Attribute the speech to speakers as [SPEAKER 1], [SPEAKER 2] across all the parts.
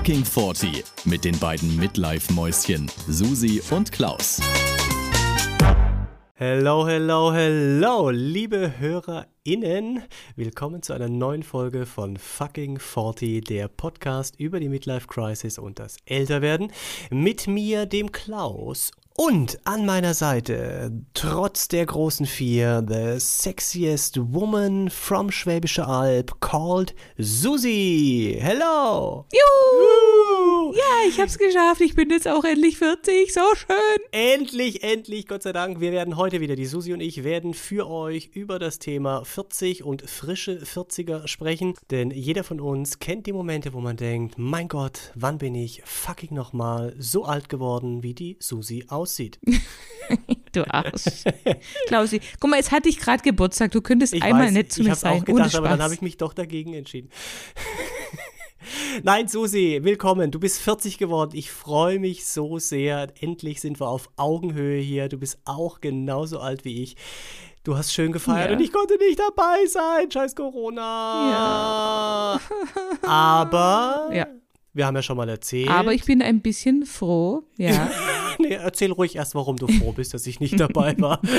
[SPEAKER 1] Fucking 40 mit den beiden Midlife-Mäuschen Susi und Klaus.
[SPEAKER 2] Hello, hello, hello, liebe HörerInnen. Willkommen zu einer neuen Folge von Fucking 40, der Podcast über die Midlife Crisis und das Älterwerden. Mit mir, dem Klaus und an meiner Seite, trotz der großen Vier, the sexiest woman from Schwäbische Alb, called Susi. Hello!
[SPEAKER 3] Juhu! Ja, ich hab's geschafft. Ich bin jetzt auch endlich 40. So schön.
[SPEAKER 2] Endlich, endlich, Gott sei Dank. Wir werden heute wieder, die Susi und ich, werden für euch über das Thema 40 und frische 40er sprechen. Denn jeder von uns kennt die Momente, wo man denkt, mein Gott, wann bin ich fucking nochmal so alt geworden, wie die Susi aussieht aussieht.
[SPEAKER 3] du Arsch. Klausi, guck mal, jetzt hatte ich gerade Geburtstag. Du könntest ich einmal weiß, nett zu mir sein.
[SPEAKER 2] Ich habe auch gedacht, aber dann habe ich mich doch dagegen entschieden. Nein, Susi, willkommen. Du bist 40 geworden. Ich freue mich so sehr. Endlich sind wir auf Augenhöhe hier. Du bist auch genauso alt wie ich. Du hast schön gefeiert ja. und ich konnte nicht dabei sein. Scheiß Corona. Ja. Aber ja. Wir haben ja schon mal erzählt.
[SPEAKER 3] Aber ich bin ein bisschen froh, ja.
[SPEAKER 2] nee, erzähl ruhig erst, warum du froh bist, dass ich nicht dabei war.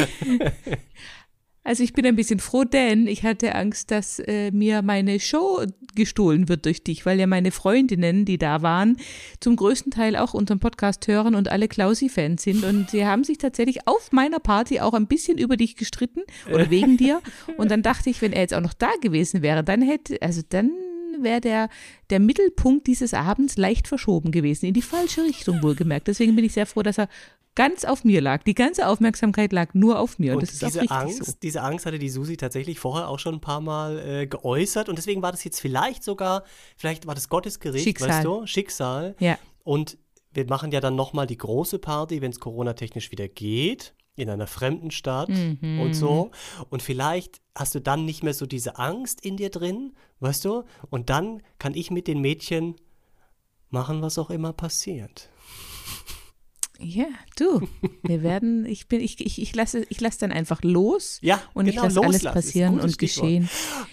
[SPEAKER 3] Also ich bin ein bisschen froh, denn ich hatte Angst, dass äh, mir meine Show gestohlen wird durch dich, weil ja meine Freundinnen, die da waren, zum größten Teil auch unseren Podcast hören und alle Klausi-Fans sind. Und sie haben sich tatsächlich auf meiner Party auch ein bisschen über dich gestritten oder wegen dir. Und dann dachte ich, wenn er jetzt auch noch da gewesen wäre, dann hätte, also dann wäre der, der Mittelpunkt dieses Abends leicht verschoben gewesen, in die falsche Richtung wohlgemerkt. Deswegen bin ich sehr froh, dass er ganz auf mir lag. Die ganze Aufmerksamkeit lag nur auf mir. Und,
[SPEAKER 2] und diese Angst, so. diese Angst hatte die Susi tatsächlich vorher auch schon ein paar Mal äh, geäußert und deswegen war das jetzt vielleicht sogar, vielleicht war das Gottesgericht, Schicksal. weißt du, Schicksal.
[SPEAKER 3] Ja.
[SPEAKER 2] Und wir machen ja dann nochmal die große Party, wenn es Corona-technisch wieder geht in einer fremden Stadt mhm. und so. Und vielleicht hast du dann nicht mehr so diese Angst in dir drin, weißt du? Und dann kann ich mit den Mädchen machen, was auch immer passiert.
[SPEAKER 3] Ja, du, wir werden, ich bin, ich, ich, ich lasse, ich lasse dann einfach los
[SPEAKER 2] ja,
[SPEAKER 3] und
[SPEAKER 2] genau,
[SPEAKER 3] ich lasse alles passieren und geschehen.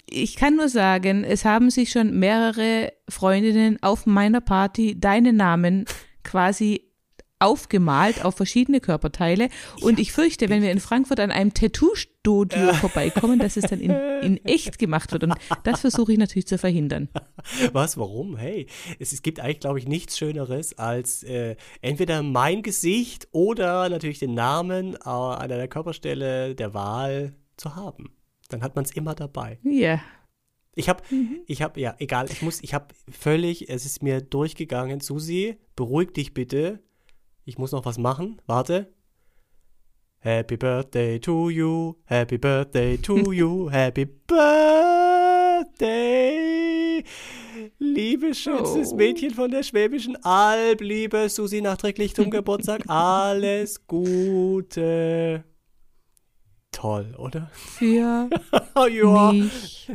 [SPEAKER 3] Ich kann nur sagen, es haben sich schon mehrere Freundinnen auf meiner Party deinen Namen quasi aufgemalt auf verschiedene Körperteile. Und ich fürchte, wenn wir in Frankfurt an einem Tattoo-Studio vorbeikommen, dass es dann in, in echt gemacht wird. Und das versuche ich natürlich zu verhindern.
[SPEAKER 2] Was? Warum? Hey, es, es gibt eigentlich, glaube ich, nichts Schöneres, als äh, entweder mein Gesicht oder natürlich den Namen äh, an einer Körperstelle der Wahl zu haben. Dann hat man es immer dabei.
[SPEAKER 3] Ja. Yeah.
[SPEAKER 2] Ich habe, mhm. ich habe, ja, egal, ich muss, ich habe völlig, es ist mir durchgegangen. Susi, beruhig dich bitte ich muss noch was machen. Warte. Happy Birthday to you, Happy Birthday to you, Happy Birthday. Liebe schönstes oh. Mädchen von der Schwäbischen Alb, liebe Susi, nachträglich zum Geburtstag, alles Gute. Toll, oder?
[SPEAKER 3] Für ja. mich.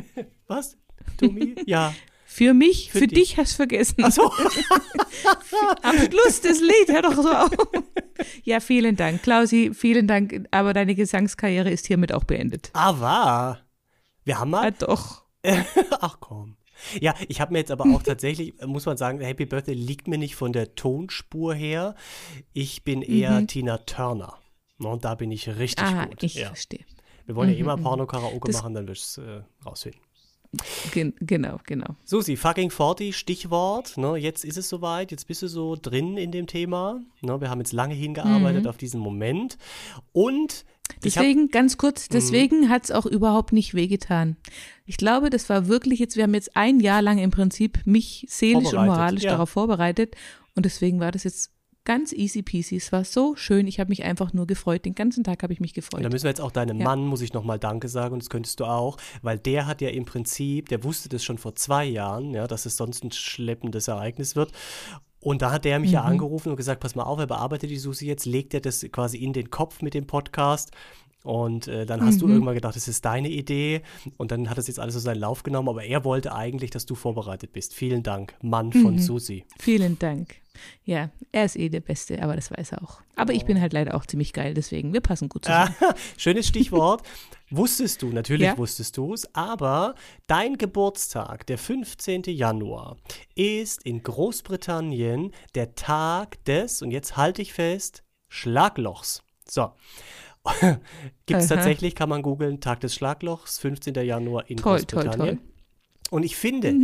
[SPEAKER 2] Was? Tommy? Ja.
[SPEAKER 3] Für mich, für, für dich. dich hast du vergessen. Ach so. Am Schluss des Lied, hör doch so auf. Ja, vielen Dank. Klausi, vielen Dank. Aber deine Gesangskarriere ist hiermit auch beendet.
[SPEAKER 2] Aber wir haben mal.
[SPEAKER 3] Ja, doch.
[SPEAKER 2] Ach komm. Ja, ich habe mir jetzt aber auch tatsächlich, muss man sagen, Happy Birthday liegt mir nicht von der Tonspur her. Ich bin eher mhm. Tina Turner. Und da bin ich richtig
[SPEAKER 3] Aha,
[SPEAKER 2] gut.
[SPEAKER 3] Ich ja. verstehe.
[SPEAKER 2] Wir wollen mhm. ja immer Porno-Karaoke machen, dann wirst du es äh, rausfinden.
[SPEAKER 3] Gen genau, genau.
[SPEAKER 2] Susi, fucking 40, Stichwort. Ne, jetzt ist es soweit, jetzt bist du so drin in dem Thema. Ne, wir haben jetzt lange hingearbeitet mhm. auf diesen Moment. Und
[SPEAKER 3] Deswegen, hab, ganz kurz, mhm. deswegen hat es auch überhaupt nicht wehgetan. Ich glaube, das war wirklich jetzt, wir haben jetzt ein Jahr lang im Prinzip mich seelisch und moralisch ja. darauf vorbereitet. Und deswegen war das jetzt ganz easy peasy. Es war so schön. Ich habe mich einfach nur gefreut. Den ganzen Tag habe ich mich gefreut.
[SPEAKER 2] Da müssen wir jetzt auch deinem ja. Mann, muss ich nochmal Danke sagen, und das könntest du auch, weil der hat ja im Prinzip, der wusste das schon vor zwei Jahren, ja, dass es sonst ein schleppendes Ereignis wird. Und da hat der mich mhm. ja angerufen und gesagt, pass mal auf, er bearbeitet die Susi jetzt, legt er das quasi in den Kopf mit dem Podcast. Und äh, dann hast mhm. du irgendwann gedacht, das ist deine Idee. Und dann hat es jetzt alles so seinen Lauf genommen. Aber er wollte eigentlich, dass du vorbereitet bist. Vielen Dank, Mann von mhm. Susi.
[SPEAKER 3] Vielen Dank. Ja, er ist eh der Beste, aber das weiß er auch. Aber ich bin halt leider auch ziemlich geil, deswegen, wir passen gut zusammen.
[SPEAKER 2] Schönes Stichwort. wusstest du, natürlich
[SPEAKER 3] Ja.
[SPEAKER 2] wusstest du es, aber dein Geburtstag, der 15. Januar, ist in Großbritannien der Tag des, und jetzt halte ich fest, Schlaglochs. So. Gibt es tatsächlich, kann man googeln, Tag des Schlaglochs, 15. Januar in
[SPEAKER 3] Toll, toll,
[SPEAKER 2] Großbritannien.
[SPEAKER 3] toll.
[SPEAKER 2] Und ich finde,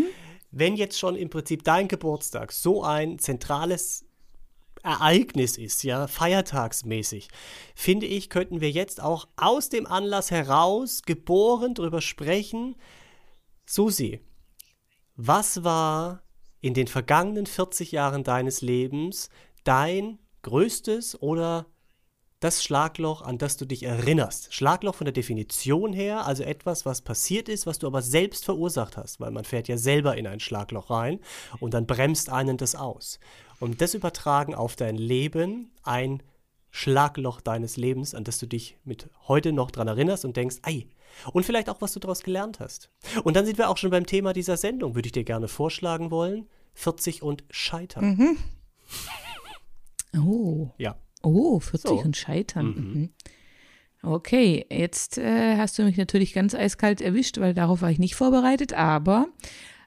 [SPEAKER 2] wenn jetzt schon im Prinzip dein Geburtstag so ein zentrales Ereignis ist, ja, feiertagsmäßig, finde ich, könnten wir jetzt auch aus dem Anlass heraus geboren drüber sprechen. Susi, was war in den vergangenen 40 Jahren deines Lebens dein größtes oder das Schlagloch, an das du dich erinnerst. Schlagloch von der Definition her, also etwas, was passiert ist, was du aber selbst verursacht hast, weil man fährt ja selber in ein Schlagloch rein und dann bremst einen das aus. Und das übertragen auf dein Leben, ein Schlagloch deines Lebens, an das du dich mit heute noch dran erinnerst und denkst, ei, und vielleicht auch, was du daraus gelernt hast. Und dann sind wir auch schon beim Thema dieser Sendung, würde ich dir gerne vorschlagen wollen. 40 und Scheitern.
[SPEAKER 3] Oh,
[SPEAKER 2] Ja.
[SPEAKER 3] Oh, 40
[SPEAKER 2] So.
[SPEAKER 3] und Scheitern. Mhm. Okay, jetzt äh, hast du mich natürlich ganz eiskalt erwischt, weil darauf war ich nicht vorbereitet, aber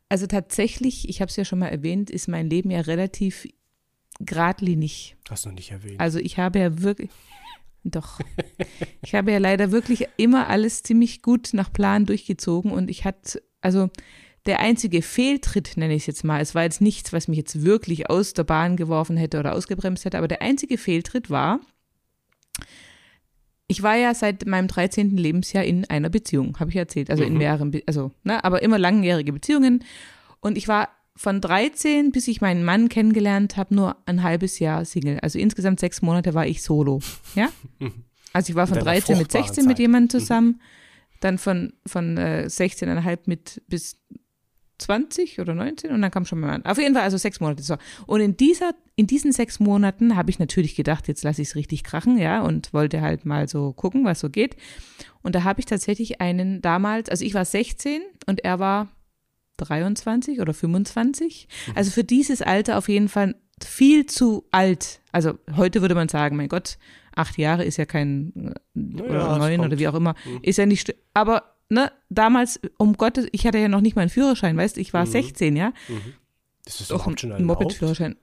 [SPEAKER 3] also tatsächlich, ich habe es ja schon mal erwähnt, ist mein Leben ja relativ geradlinig.
[SPEAKER 2] Hast du nicht erwähnt.
[SPEAKER 3] Also ich habe ja wirklich, doch, ich habe ja leider wirklich immer alles ziemlich gut nach Plan durchgezogen und ich hatte, also der einzige Fehltritt, nenne ich es jetzt mal, es war jetzt nichts, was mich jetzt wirklich aus der Bahn geworfen hätte oder ausgebremst hätte, aber der einzige Fehltritt war, ich war ja seit meinem 13. Lebensjahr in einer Beziehung, habe ich erzählt, also in
[SPEAKER 2] Mhm.
[SPEAKER 3] mehreren, Be also, ne, aber immer langjährige Beziehungen und ich war von 13, bis ich meinen Mann kennengelernt habe, nur ein halbes Jahr Single. Also insgesamt sechs Monate war ich solo. Ja? Also ich war von
[SPEAKER 2] In deiner
[SPEAKER 3] 13 mit
[SPEAKER 2] fruchtbaren
[SPEAKER 3] 16 mit
[SPEAKER 2] Zeit.
[SPEAKER 3] jemandem
[SPEAKER 2] Mhm.
[SPEAKER 3] zusammen, dann von, von äh, 16,5 mit bis 20 oder 19 und dann kam schon mein Mann. Auf jeden Fall also sechs Monate. So. Und in, dieser, in diesen sechs Monaten habe ich natürlich gedacht, jetzt lasse ich es richtig krachen, ja, und wollte halt mal so gucken, was so geht. Und da habe ich tatsächlich einen damals, also ich war 16 und er war 23 oder 25. Also für dieses Alter auf jeden Fall viel zu alt. Also heute würde man sagen, mein Gott, acht Jahre ist ja kein, äh,
[SPEAKER 2] Ja,
[SPEAKER 3] oder neun oder wie auch immer,
[SPEAKER 2] Mhm.
[SPEAKER 3] ist ja nicht, aber ne, damals, um Gottes, ich hatte ja noch nicht mal einen Führerschein, weißt du, ich war
[SPEAKER 2] Mhm.
[SPEAKER 3] 16, ja,
[SPEAKER 2] Das ist
[SPEAKER 3] doch
[SPEAKER 2] schon
[SPEAKER 3] ein. Moped-Führerschein.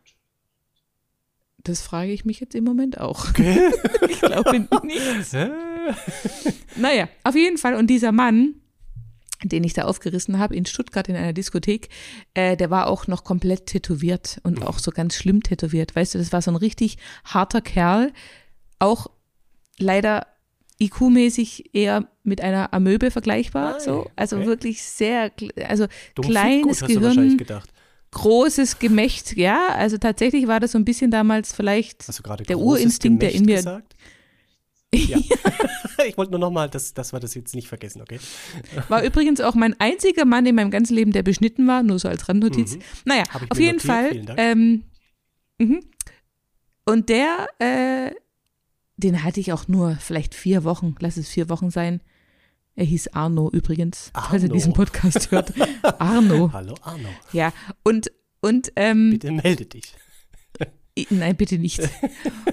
[SPEAKER 3] Das frage ich mich jetzt im Moment auch. ich glaube nicht. Naja, auf jeden Fall. Und dieser Mann, den ich da aufgerissen habe in Stuttgart in einer Diskothek, äh, der war auch noch komplett tätowiert und auch so ganz schlimm tätowiert. Weißt du, das war so ein richtig harter Kerl, auch leider IQ-mäßig eher mit einer Amöbe vergleichbar.
[SPEAKER 2] Ei,
[SPEAKER 3] so, also
[SPEAKER 2] okay.
[SPEAKER 3] wirklich sehr, also
[SPEAKER 2] Dumm
[SPEAKER 3] kleines
[SPEAKER 2] gut,
[SPEAKER 3] Gehirn,
[SPEAKER 2] gedacht.
[SPEAKER 3] großes Gemächt. Ja, also tatsächlich war das so ein bisschen damals vielleicht der Urinstinkt, der in
[SPEAKER 2] Gemächt
[SPEAKER 3] mir-
[SPEAKER 2] Gesagt? Ja. ich wollte nur nochmal, dass, dass wir das jetzt nicht vergessen, okay?
[SPEAKER 3] War übrigens auch mein einziger Mann in meinem ganzen Leben, der beschnitten war, nur so als Randnotiz.
[SPEAKER 2] Mhm.
[SPEAKER 3] Naja, auf jeden
[SPEAKER 2] notiert,
[SPEAKER 3] Fall. Ähm, mhm. Und der, äh, den hatte ich auch nur vielleicht vier Wochen, lass es vier Wochen sein. Er hieß Arno übrigens, falls er
[SPEAKER 2] Arno.
[SPEAKER 3] diesen Podcast hört. Arno,
[SPEAKER 2] Hallo Arno,
[SPEAKER 3] ja. Und, und ähm,
[SPEAKER 2] bitte melde dich.
[SPEAKER 3] Nein, bitte nicht.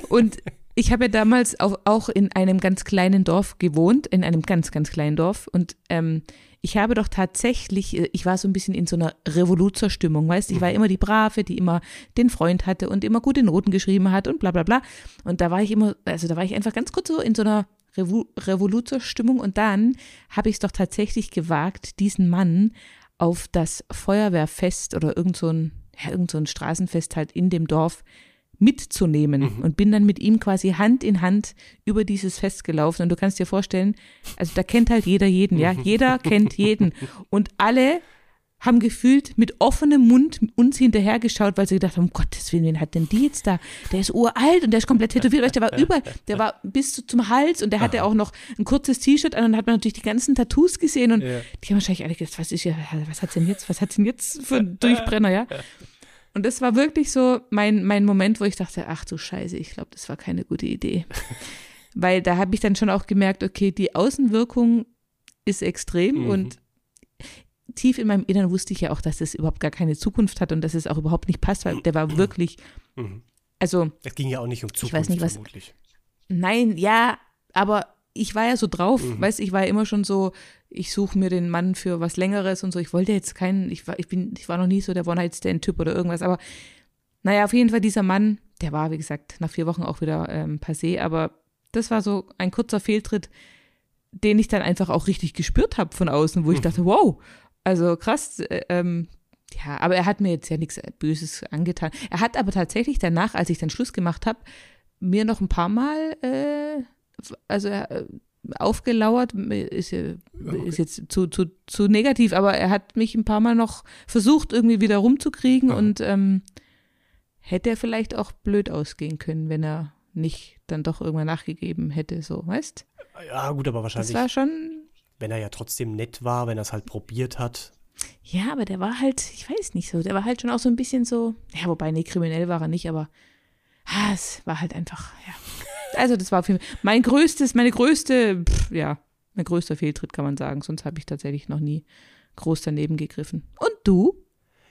[SPEAKER 3] Und ich habe ja damals auch, auch in einem ganz kleinen Dorf gewohnt, in einem ganz, ganz kleinen Dorf. Und ähm, ich habe doch tatsächlich, äh, ich war so ein bisschen in so einer Revoluzerstimmung, weißt du, ich war immer die Brave, die immer den Freund hatte und immer gute Noten geschrieben hat und bla bla bla. Und da war ich immer, also da war ich einfach ganz kurz so in so einer Revo Revoluzerstimmung und dann habe ich es doch tatsächlich gewagt, diesen Mann auf das Feuerwehrfest oder irgend so ein, ja, irgend so ein Straßenfest halt in dem Dorf mitzunehmen und bin dann mit ihm quasi Hand in Hand über dieses Fest gelaufen. Und du kannst dir vorstellen, also da kennt halt jeder jeden, ja, jeder kennt jeden. Und alle haben gefühlt mit offenem Mund uns hinterhergeschaut, weil sie gedacht haben, um Gottes Willen, wen hat denn die jetzt da? Der ist uralt und der ist komplett tätowiert, weißt du, der war überall, der war bis zu- zum Hals und der hatte auch noch ein kurzes T-Shirt an und dann hat man natürlich die ganzen Tattoos gesehen und
[SPEAKER 2] Ja.
[SPEAKER 3] die haben wahrscheinlich alle gedacht, was ist ja, was hat's denn jetzt, was hat's denn jetzt für ein Durchbrenner, ja? Und das war wirklich so mein, mein Moment, wo ich dachte, ach du Scheiße, ich glaube, das war keine gute Idee. Weil da habe ich dann schon auch gemerkt, okay, die Außenwirkung ist extrem
[SPEAKER 2] Mhm.
[SPEAKER 3] und tief in meinem Innern wusste ich ja auch, dass das überhaupt gar keine Zukunft hat und dass es auch überhaupt nicht passt, weil der war wirklich
[SPEAKER 2] Mhm.
[SPEAKER 3] Also,
[SPEAKER 2] Es ging ja auch nicht um Zukunft,
[SPEAKER 3] weiß nicht, was-
[SPEAKER 2] vermutlich.
[SPEAKER 3] nein, ja, aber ich war ja so drauf,
[SPEAKER 2] Mhm.
[SPEAKER 3] weißt ich war ja immer schon so, ich suche mir den Mann für was Längeres und so. Ich wollte jetzt keinen, ich war, ich bin, ich war noch nie so der One-Night-Stand-Typ oder irgendwas, aber naja, auf jeden Fall dieser Mann, der war, wie gesagt, nach vier Wochen auch wieder ähm, passé, aber das war so ein kurzer Fehltritt, den ich dann einfach auch richtig gespürt habe von außen, wo ich
[SPEAKER 2] Mhm.
[SPEAKER 3] dachte, wow, also krass, äh, ähm, ja, aber er hat mir jetzt ja nichts Böses angetan. Er hat aber tatsächlich danach, als ich dann Schluss gemacht habe, mir noch ein paar Mal, äh, also äh, aufgelauert, ist, ist jetzt zu, zu, zu negativ, aber er hat mich ein paar Mal noch versucht, irgendwie wieder rumzukriegen
[SPEAKER 2] Aha.
[SPEAKER 3] und ähm, hätte er vielleicht auch blöd ausgehen können, wenn er nicht dann doch irgendwann nachgegeben hätte, so, weißt?
[SPEAKER 2] Ja, gut, aber
[SPEAKER 3] Das
[SPEAKER 2] wahrscheinlich,
[SPEAKER 3] war schon,
[SPEAKER 2] wenn er ja trotzdem nett war, wenn er es halt probiert hat.
[SPEAKER 3] ja, aber der war halt, ich weiß nicht so, der war halt schon auch so ein bisschen so, ja, wobei, nee, kriminell war er nicht, aber ah, es war halt einfach, ja. Also das war auf jeden Fall mein größtes, meine größte, pff, ja, mein größter Fehltritt, kann man sagen. Sonst habe ich tatsächlich noch nie groß daneben gegriffen. Und du?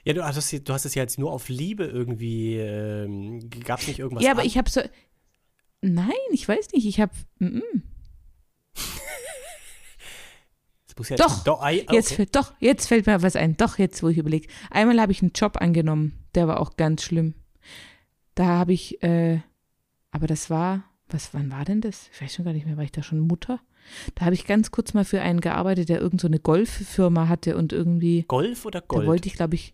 [SPEAKER 2] Ja, du hast, es- du hast es ja jetzt nur auf Liebe irgendwie, ähm, gab es nicht irgendwas
[SPEAKER 3] ja, aber
[SPEAKER 2] an-
[SPEAKER 3] ich habe so. Nein, ich weiß nicht. Ich habe. Mm, mm.
[SPEAKER 2] Ja,
[SPEAKER 3] Doch,
[SPEAKER 2] doch ei,
[SPEAKER 3] Jetzt
[SPEAKER 2] okay.
[SPEAKER 3] fällt doch, jetzt fällt mir was ein. Doch, jetzt, wo ich überlege. Einmal habe ich einen Job angenommen, der war auch ganz schlimm. Da habe ich, äh, aber das war, was, wann war denn das? Ich weiß schon gar nicht mehr, war ich da schon Mutter? Da habe ich ganz kurz mal für einen gearbeitet, der irgend so eine Golffirma hatte und irgendwie,
[SPEAKER 2] Golf oder
[SPEAKER 3] da
[SPEAKER 2] Gold?
[SPEAKER 3] wollte ich, glaube ich,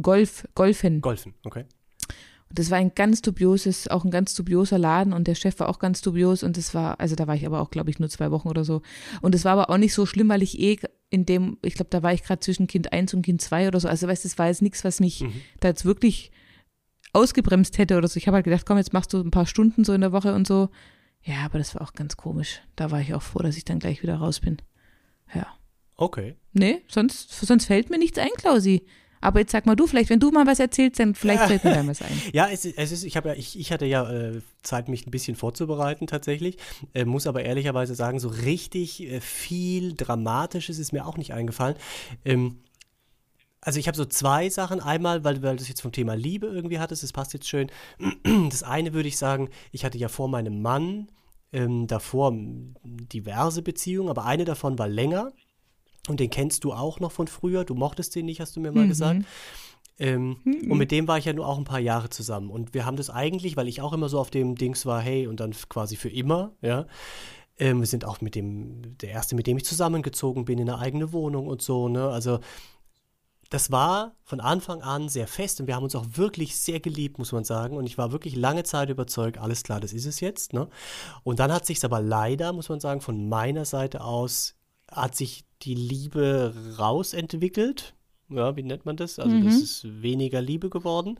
[SPEAKER 3] Golf, Golfen.
[SPEAKER 2] Golfen, okay.
[SPEAKER 3] Und das war ein ganz dubioses, auch ein ganz dubioser Laden und der Chef war auch ganz dubios und das war, also da war ich aber auch, glaube ich, nur zwei Wochen oder so. Und es war aber auch nicht so schlimm, weil ich eh in dem, ich glaube, da war ich gerade zwischen Kind 1 und Kind 2 oder so. Also weißt du, das war jetzt nichts, was mich
[SPEAKER 2] Mhm.
[SPEAKER 3] da jetzt wirklich ausgebremst hätte oder so. Ich habe halt gedacht, komm, jetzt machst du ein paar Stunden so in der Woche und so. Ja, aber das war auch ganz komisch. Da war ich auch froh, dass ich dann gleich wieder raus bin. Ja.
[SPEAKER 2] Okay.
[SPEAKER 3] Nee, sonst, sonst fällt mir nichts ein, Klausi. Aber jetzt sag mal du, vielleicht, wenn du mal was erzählst, dann vielleicht fällt mir dann was ein.
[SPEAKER 2] Ja, es ist, es ist ich habe ja, ich, ich hatte ja äh, Zeit, mich ein bisschen vorzubereiten tatsächlich. Äh, muss aber ehrlicherweise sagen, so richtig äh, viel Dramatisches ist mir auch nicht eingefallen. Ähm, also ich habe so zwei Sachen. Einmal, weil, weil du es jetzt vom Thema Liebe irgendwie hattest, das passt jetzt schön. Das eine würde ich sagen, ich hatte ja vor meinem Mann ähm, davor diverse Beziehungen, aber eine davon war länger. Und den kennst du auch noch von früher. Du mochtest den nicht, hast du mir mal
[SPEAKER 3] Mhm.
[SPEAKER 2] gesagt. Ähm, Und mit dem war ich ja nur auch ein paar Jahre zusammen. Und wir haben das eigentlich, weil ich auch immer so auf dem Dings war, hey, und dann quasi für immer, ja. Ähm, wir sind auch mit dem, der erste, mit dem ich zusammengezogen bin, in eine eigene Wohnung und so, ne? Also, das war von Anfang an sehr fest und wir haben uns auch wirklich sehr geliebt, muss man sagen. Und ich war wirklich lange Zeit überzeugt, alles klar, das ist es jetzt. Ne? Und dann hat sich aber leider, muss man sagen, von meiner Seite aus, hat sich die Liebe rausentwickelt. Ja, wie nennt man das? Also das ist weniger Liebe geworden.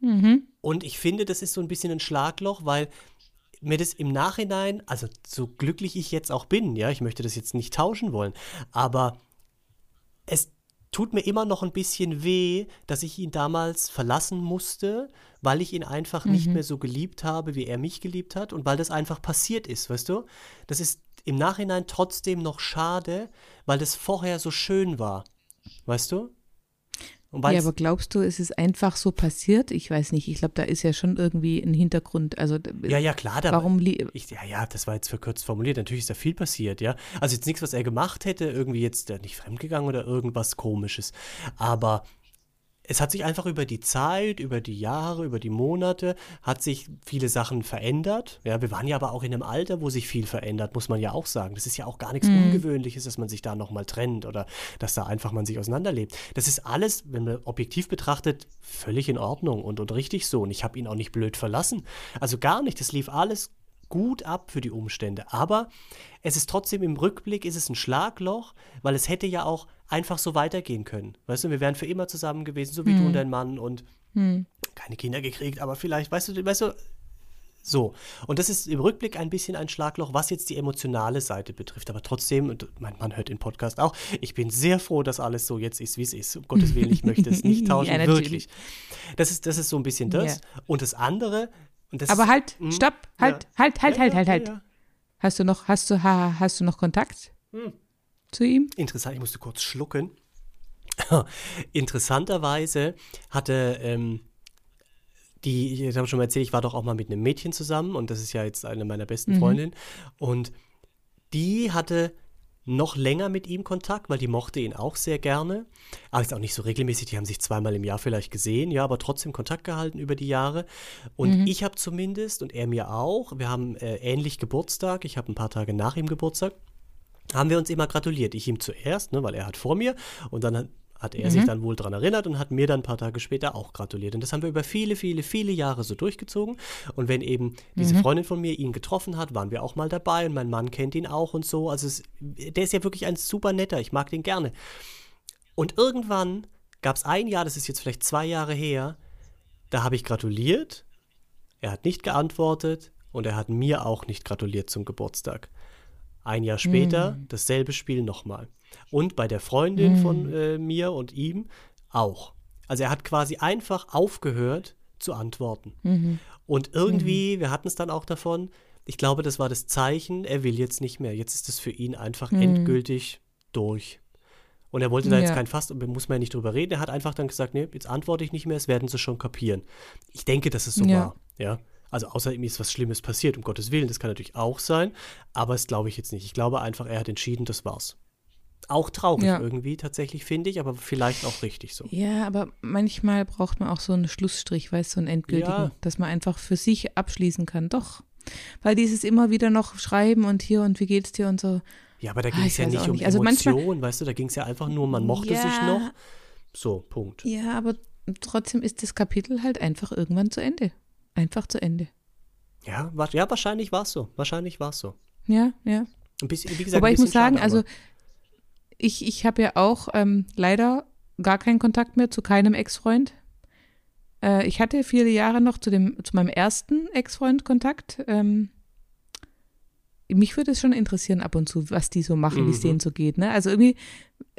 [SPEAKER 3] Mhm.
[SPEAKER 2] Und ich finde, das ist so ein bisschen ein Schlagloch, weil mir das im Nachhinein, also so glücklich ich jetzt auch bin, ja, ich möchte das jetzt nicht tauschen wollen, aber es tut mir immer noch ein bisschen weh, dass ich ihn damals verlassen musste, weil ich ihn einfach nicht mehr so geliebt habe, wie er mich geliebt hat und weil das einfach passiert ist, weißt du? Das ist im Nachhinein trotzdem noch schade, weil das vorher so schön war, weißt du?
[SPEAKER 3] Ja, aber glaubst du, es ist einfach so passiert? Ich weiß nicht. Ich glaube, da ist ja schon irgendwie ein Hintergrund. Also
[SPEAKER 2] ja, ja, klar, da,
[SPEAKER 3] warum
[SPEAKER 2] Ich, ja, ja, das war jetzt verkürzt formuliert. Natürlich ist da viel passiert, ja. Also jetzt nichts, was er gemacht hätte, irgendwie jetzt äh, nicht fremdgegangen oder irgendwas komisches. Aber es hat sich einfach über die Zeit, über die Jahre, über die Monate, hat sich viele Sachen verändert. Ja, wir waren ja aber auch in einem Alter, wo sich viel verändert, muss man ja auch sagen. Das ist ja auch gar nichts Ungewöhnliches, dass man sich da nochmal trennt oder dass da einfach man sich auseinanderlebt. Das ist alles, wenn man objektiv betrachtet, völlig in Ordnung und, und richtig so. Und ich habe ihn auch nicht blöd verlassen. Also gar nicht. Das lief alles gut ab für die Umstände. Aber es ist trotzdem im Rückblick ist es ein Schlagloch, weil es hätte ja auch einfach so weitergehen können. Weißt du, wir wären für immer zusammen gewesen, so wie du und dein Mann und keine Kinder gekriegt, aber vielleicht, weißt du, weißt du, so. Und das ist im Rückblick ein bisschen ein Schlagloch, was jetzt die emotionale Seite betrifft. Aber trotzdem, und mein Mann hört den Podcast auch, ich bin sehr froh, dass alles so jetzt ist, wie es ist. Um Gottes Willen, ich möchte es nicht tauschen,
[SPEAKER 3] Ja,
[SPEAKER 2] wirklich. Das ist, das ist so ein bisschen das.
[SPEAKER 3] Ja.
[SPEAKER 2] Und das andere, und das
[SPEAKER 3] Aber halt,
[SPEAKER 2] Hm?
[SPEAKER 3] stopp, halt,
[SPEAKER 2] Ja.
[SPEAKER 3] halt, halt, halt, halt, halt. Hast du noch, hast du, ha, hast du noch Kontakt
[SPEAKER 2] Hm.
[SPEAKER 3] Zu ihm?
[SPEAKER 2] Interessant, ich musste kurz schlucken. Interessanterweise hatte ähm, die, ich habe schon mal erzählt, ich war doch auch mal mit einem Mädchen zusammen und das ist ja jetzt eine meiner besten
[SPEAKER 3] Mhm.
[SPEAKER 2] Freundinnen. Und die hatte noch länger mit ihm Kontakt, weil die mochte ihn auch sehr gerne. Aber jetzt auch nicht so regelmäßig, die haben sich zweimal im Jahr vielleicht gesehen, ja, aber trotzdem Kontakt gehalten über die Jahre. Und ich habe zumindest und er mir auch, wir haben äh, ähnlich Geburtstag, ich habe ein paar Tage nach ihm Geburtstag, haben wir uns immer gratuliert. Ich ihm zuerst, ne, weil er hat vor mir und dann hat, er sich dann wohl dran erinnert und hat mir dann ein paar Tage später auch gratuliert. Und das haben wir über viele, viele, viele Jahre so durchgezogen. Und wenn eben diese Freundin von mir ihn getroffen hat, waren wir auch mal dabei und mein Mann kennt ihn auch und so. Also es, der ist ja wirklich ein super netter, ich mag den gerne. Und irgendwann gab es ein Jahr, das ist jetzt vielleicht zwei Jahre her, da habe ich gratuliert, er hat nicht geantwortet und er hat mir auch nicht gratuliert zum Geburtstag. Ein Jahr später dasselbe Spiel nochmal. Und bei der Freundin von äh, mir und ihm auch. Also er hat quasi einfach aufgehört zu antworten. Und irgendwie, wir hatten es dann auch davon, ich glaube, das war das Zeichen, er will jetzt nicht mehr. Jetzt ist es für ihn einfach endgültig durch. Und er wollte da jetzt
[SPEAKER 3] Ja.
[SPEAKER 2] kein Fass, muss man ja nicht drüber reden. Er hat einfach dann gesagt, nee, jetzt antworte ich nicht mehr, es werden sie schon kapieren. Ich denke, dass es so
[SPEAKER 3] Ja.
[SPEAKER 2] war, ja. Also außer ihm ist was Schlimmes passiert, um Gottes Willen, das kann natürlich auch sein, aber das glaube ich jetzt nicht. Ich glaube einfach, er hat entschieden, das war's. Auch traurig
[SPEAKER 3] Ja.
[SPEAKER 2] irgendwie tatsächlich, finde ich, aber vielleicht auch richtig so.
[SPEAKER 3] Ja, aber manchmal braucht man auch so einen Schlussstrich, weißt du, so einen endgültigen,
[SPEAKER 2] Ja.
[SPEAKER 3] dass man einfach für sich abschließen kann. Doch. Weil dieses immer wieder noch schreiben und hier und wie geht's dir und so.
[SPEAKER 2] Ja, aber da
[SPEAKER 3] Ah,
[SPEAKER 2] ging es ja nicht um
[SPEAKER 3] nicht. Also manchmal-
[SPEAKER 2] Emotionen, weißt du, da ging es ja einfach nur, man mochte sich
[SPEAKER 3] Ja.
[SPEAKER 2] noch. So, Punkt.
[SPEAKER 3] Ja, aber trotzdem ist das Kapitel halt einfach irgendwann zu Ende. Einfach zu Ende.
[SPEAKER 2] Ja, wa ja wahrscheinlich war es so. Wahrscheinlich war es so.
[SPEAKER 3] Ja, ja.
[SPEAKER 2] Ein bisschen, wie gesagt,
[SPEAKER 3] Wobei ich muss sagen,
[SPEAKER 2] schade,
[SPEAKER 3] also ich, ich habe ja auch ähm, leider gar keinen Kontakt mehr zu keinem Ex-Freund. Äh, ich hatte viele Jahre noch zu, dem, zu meinem ersten Ex-Freund Kontakt. Ähm, mich würde es schon interessieren ab und zu, was die so machen, wie es
[SPEAKER 2] Mhm.
[SPEAKER 3] denen so geht. Ne? Also irgendwie,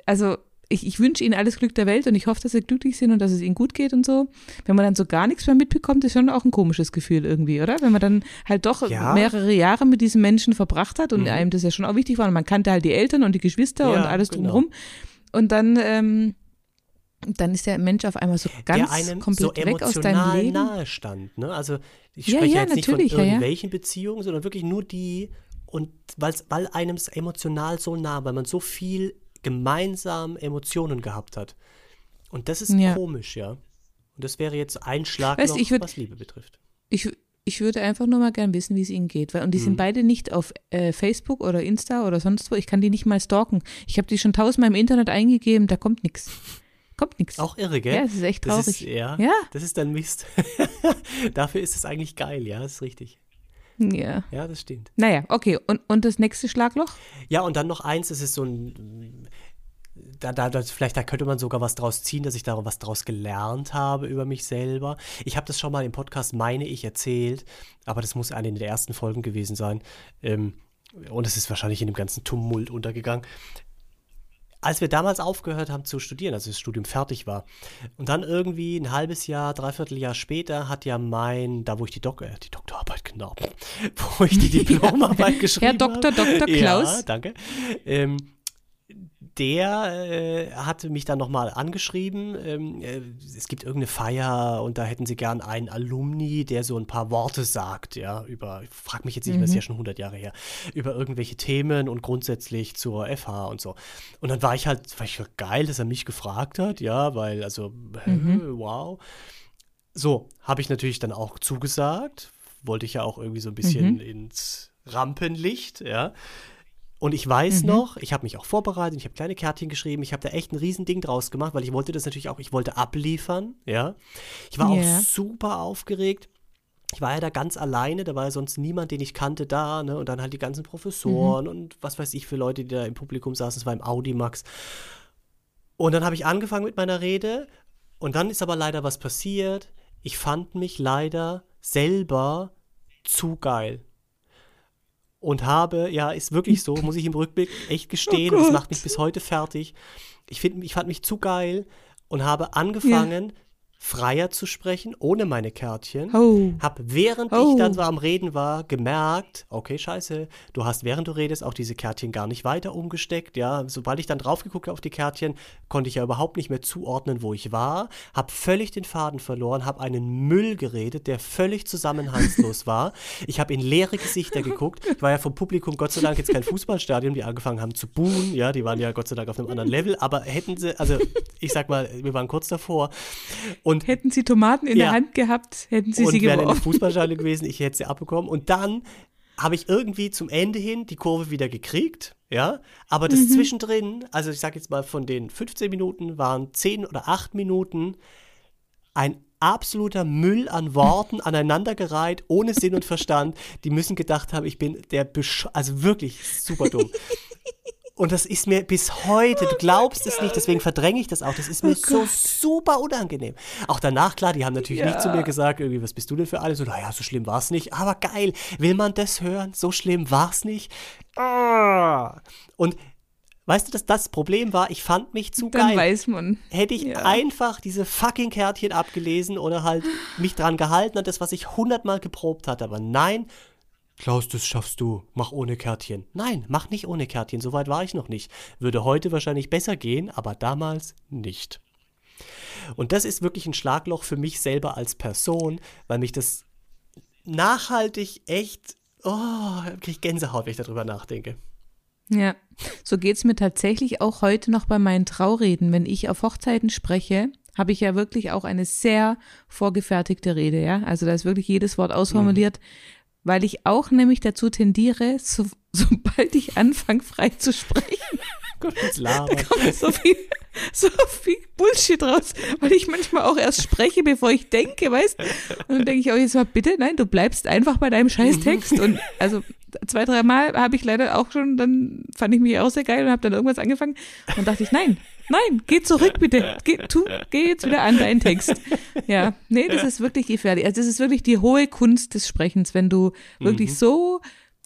[SPEAKER 3] also ich, ich wünsche ihnen alles Glück der Welt und ich hoffe, dass sie glücklich sind und dass es ihnen gut geht und so. Wenn man dann so gar nichts mehr mitbekommt, ist schon auch ein komisches Gefühl irgendwie, oder? Wenn man dann halt doch
[SPEAKER 2] Ja.
[SPEAKER 3] mehrere Jahre mit diesem Menschen verbracht hat und
[SPEAKER 2] Mhm.
[SPEAKER 3] einem das ja schon auch wichtig war und man kannte halt die Eltern und die Geschwister
[SPEAKER 2] Ja,
[SPEAKER 3] und alles
[SPEAKER 2] genau.
[SPEAKER 3] drumherum. Und dann, ähm, dann ist der Mensch auf einmal so ganz komplett
[SPEAKER 2] so
[SPEAKER 3] weg aus deinem Leben.
[SPEAKER 2] nahe stand. Ne? Also ich spreche
[SPEAKER 3] ja,
[SPEAKER 2] jetzt nicht von irgendwelchen Beziehungen, sondern wirklich nur die und weil einem es emotional so nah, weil man so viel gemeinsam Emotionen gehabt hat. Und das ist
[SPEAKER 3] Ja.
[SPEAKER 2] komisch, ja. Und das wäre jetzt ein Schlag
[SPEAKER 3] Weißt
[SPEAKER 2] noch,
[SPEAKER 3] ich würd-
[SPEAKER 2] was Liebe betrifft.
[SPEAKER 3] Ich, ich würde einfach nur mal gern wissen, wie es ihnen geht. Weil, und die
[SPEAKER 2] Mhm.
[SPEAKER 3] sind beide nicht auf äh, Facebook oder Insta oder sonst wo. Ich kann die nicht mal stalken. Ich habe die schon tausendmal im Internet eingegeben, da kommt nichts. Kommt nichts.
[SPEAKER 2] Auch irre, gell?
[SPEAKER 3] Ja, es ist echt
[SPEAKER 2] Das
[SPEAKER 3] traurig.
[SPEAKER 2] ist, ja,
[SPEAKER 3] Ja.
[SPEAKER 2] das ist dann Mist. Dafür ist es eigentlich geil, ja, das ist richtig.
[SPEAKER 3] Ja.
[SPEAKER 2] Ja, das stimmt.
[SPEAKER 3] Naja, okay. Und, und das nächste Schlagloch?
[SPEAKER 2] Ja, und dann noch eins, das ist so ein, da, da, das, vielleicht da könnte man sogar was draus ziehen, dass ich da was draus gelernt habe über mich selber. Ich habe das schon mal im Podcast, meine ich, erzählt, aber das muss eine der ersten Folgen gewesen sein. Ähm, und es ist wahrscheinlich in dem ganzen Tumult untergegangen. Als wir damals aufgehört haben zu studieren, also das Studium fertig war, und dann irgendwie ein halbes Jahr, dreiviertel Jahr später hat ja mein, da wo ich die, Dok äh, die Doktorarbeit, genau, wo ich die Diplomarbeit geschrieben
[SPEAKER 3] Herr Dr. Dr.
[SPEAKER 2] Ja,
[SPEAKER 3] Klaus.
[SPEAKER 2] danke. Ähm, der äh, hatte mich dann nochmal angeschrieben. Ähm, äh, es gibt irgendeine Feier und da hätten sie gern einen Alumni, der so ein paar Worte sagt, ja, über, ich frag mich jetzt nicht mehr, ist ja schon 100 Jahre her, über irgendwelche Themen und grundsätzlich zur FH und so. Und dann war ich halt, war ich geil, dass er mich gefragt hat, ja, weil, also, hä, wow. So, habe ich natürlich dann auch zugesagt. Wollte ich ja auch irgendwie so ein bisschen ins Rampenlicht, ja. Und ich weiß noch, ich habe mich auch vorbereitet, ich habe kleine Kärtchen geschrieben, ich habe da echt ein Riesending draus gemacht, weil ich wollte das natürlich auch, ich wollte abliefern, ja. Ich war
[SPEAKER 3] Ja.
[SPEAKER 2] auch super aufgeregt. Ich war ja da ganz alleine, da war ja sonst niemand, den ich kannte, da, ne? Und dann halt die ganzen Professoren und was weiß ich für Leute, die da im Publikum saßen, es war im Audimax. Und dann habe ich angefangen mit meiner Rede und dann ist aber leider was passiert. Ich fand mich leider selber zu geil. Und habe, ja, ist wirklich so, muss ich im Rückblick echt gestehen, und das macht mich bis heute fertig. Ich, find, ich fand mich zu geil und habe angefangen, freier zu sprechen, ohne meine Kärtchen.
[SPEAKER 3] Oh.
[SPEAKER 2] Hab, während
[SPEAKER 3] Oh.
[SPEAKER 2] ich dann so am Reden war, gemerkt, okay, scheiße, du hast, während du redest, auch diese Kärtchen gar nicht weiter umgesteckt, ja. Sobald ich dann drauf geguckt habe auf die Kärtchen, konnte ich ja überhaupt nicht mehr zuordnen, wo ich war. Hab völlig den Faden verloren, hab einen Müll geredet, der völlig zusammenhangslos war. Ich habe in leere Gesichter geguckt. Ich war ja vom Publikum, Gott sei Dank, jetzt kein Fußballstadion, die angefangen haben zu buhen, ja, die waren ja Gott sei Dank auf einem anderen Level, aber hätten sie, also ich sag mal, wir waren kurz davor. Und
[SPEAKER 3] Hätten sie Tomaten in
[SPEAKER 2] Ja.
[SPEAKER 3] der Hand gehabt, hätten sie
[SPEAKER 2] und
[SPEAKER 3] sie
[SPEAKER 2] wären in
[SPEAKER 3] geworfen.
[SPEAKER 2] dem Fußballstadion gewesen, ich hätte sie abbekommen. Und dann habe ich irgendwie zum Ende hin die Kurve wieder gekriegt, ja. Aber das zwischendrin, also ich sage jetzt mal, von den 15 Minuten waren 10 oder 8 Minuten ein absoluter Müll an Worten aneinandergereiht, ohne Sinn und Verstand. Die müssen gedacht haben, ich bin der Besch also wirklich super dumm. Und das ist mir bis heute, du glaubst es nicht, deswegen verdränge ich das auch. Das ist mir so super unangenehm. Auch danach, klar, die haben natürlich nicht zu mir gesagt, irgendwie, was bist du denn für alles? So, naja, so schlimm war es nicht. Aber geil, will man das hören? So schlimm war es nicht. Ah. Und weißt du, dass das Problem war? Ich fand mich zu
[SPEAKER 3] Dann
[SPEAKER 2] geil.
[SPEAKER 3] weiß man.
[SPEAKER 2] Hätte ich
[SPEAKER 3] Ja.
[SPEAKER 2] einfach diese fucking Kärtchen abgelesen oder halt mich dran gehalten an das, was ich hundertmal geprobt hatte. Aber nein, Klaus, das schaffst du. Mach ohne Kärtchen. Nein, mach nicht ohne Kärtchen. So weit war ich noch nicht. Würde heute wahrscheinlich besser gehen, aber damals nicht. Und das ist wirklich ein Schlagloch für mich selber als Person, weil mich das nachhaltig echt. Oh, krieg ich Gänsehaut, wenn ich darüber nachdenke.
[SPEAKER 3] Ja, so geht's mir tatsächlich auch heute noch bei meinen Traureden. Wenn ich auf Hochzeiten spreche, habe ich ja wirklich auch eine sehr vorgefertigte Rede, ja. Also da ist wirklich jedes Wort ausformuliert, weil ich auch nämlich dazu tendiere, so, sobald ich anfange frei zu sprechen,
[SPEAKER 2] Gott, jetzt
[SPEAKER 3] da
[SPEAKER 2] labern.
[SPEAKER 3] kommt so viel, so viel Bullshit raus, weil ich manchmal auch erst spreche, bevor ich denke, weißt? Und dann denke ich auch jetzt mal, bitte, nein, du bleibst einfach bei deinem scheiß Text. Und also zwei, drei Mal habe ich leider auch schon, dann fand ich mich auch sehr geil und habe dann irgendwas angefangen und dachte ich, nein, nein, geh zurück bitte, geh, tu, geh jetzt wieder an deinen Text. Ja, nee, das ist wirklich gefährlich. Also das ist wirklich die hohe Kunst des Sprechens, wenn du wirklich so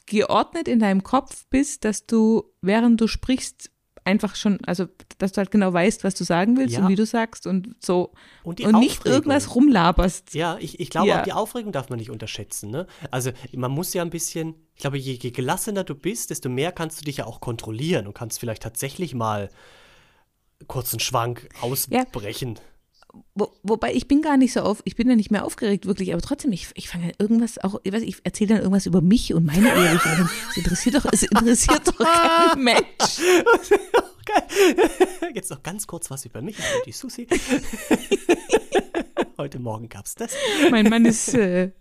[SPEAKER 3] geordnet in deinem Kopf bist, dass du, während du sprichst, einfach schon, also dass du halt genau weißt, was du sagen willst
[SPEAKER 2] Ja.
[SPEAKER 3] und wie du sagst und so
[SPEAKER 2] Und
[SPEAKER 3] und nicht irgendwas rumlaberst.
[SPEAKER 2] Ja, ich, ich glaube,
[SPEAKER 3] Ja.
[SPEAKER 2] auch die Aufregung darf man nicht unterschätzen. Ne? Also man muss ja ein bisschen, ich glaube, je, je gelassener du bist, desto mehr kannst du dich ja auch kontrollieren und kannst vielleicht tatsächlich mal kurz einen Schwank ausbrechen.
[SPEAKER 3] Wo, wobei ich bin gar nicht so auf, ich bin ja nicht mehr aufgeregt, wirklich, aber trotzdem, ich, ich fange irgendwas auch, ich, weiß, ich erzähle dann irgendwas über mich und meine Ehelichen. Es interessiert doch, es interessiert doch keinen Mensch.
[SPEAKER 2] Jetzt noch ganz kurz was über mich. Ich bin die Susi. Heute Morgen gab es das.
[SPEAKER 3] Mein Mann ist, äh,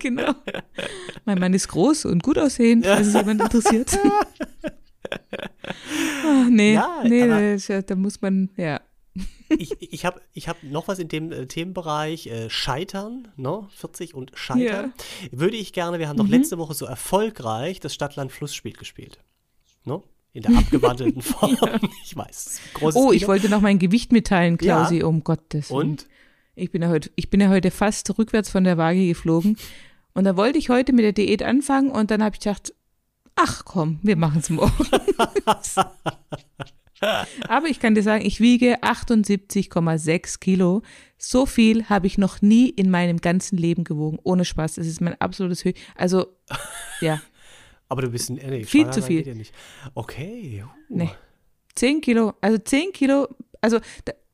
[SPEAKER 3] genau. Mein Mann ist groß und gut aussehend, falls es jemand interessiert. Ah, nee,
[SPEAKER 2] Ja,
[SPEAKER 3] nee, da, da muss man, ja.
[SPEAKER 2] Ich, ich habe ich hab noch was in dem äh, Themenbereich äh, Scheitern, ne? 40 und Scheitern. Würde ich gerne, wir haben doch
[SPEAKER 3] Mhm.
[SPEAKER 2] letzte Woche so erfolgreich das Stadtland-Fluss-Spiel gespielt. Ne? In der abgewandelten Form. Ich weiß. Großes
[SPEAKER 3] Oh, ich
[SPEAKER 2] Kino.
[SPEAKER 3] wollte noch mein Gewicht mitteilen, Klausi,
[SPEAKER 2] Ja.
[SPEAKER 3] um Gottes Willen.
[SPEAKER 2] Und?
[SPEAKER 3] Ich bin, ja heute, ich bin ja heute fast rückwärts von der Waage geflogen. Und da wollte ich heute mit der Diät anfangen und dann habe ich gedacht, ach komm, wir machen es morgen. Aber ich kann dir sagen, ich wiege 78,6 Kilo. So viel habe ich noch nie in meinem ganzen Leben gewogen. Ohne Spaß. Es ist mein absolutes Höhe. Also, ja,
[SPEAKER 2] Aber du bist ein, nee,
[SPEAKER 3] Viel zu viel.
[SPEAKER 2] Ja. Okay. uh.
[SPEAKER 3] Nee. 10 Kilo, also 10 Kilo, also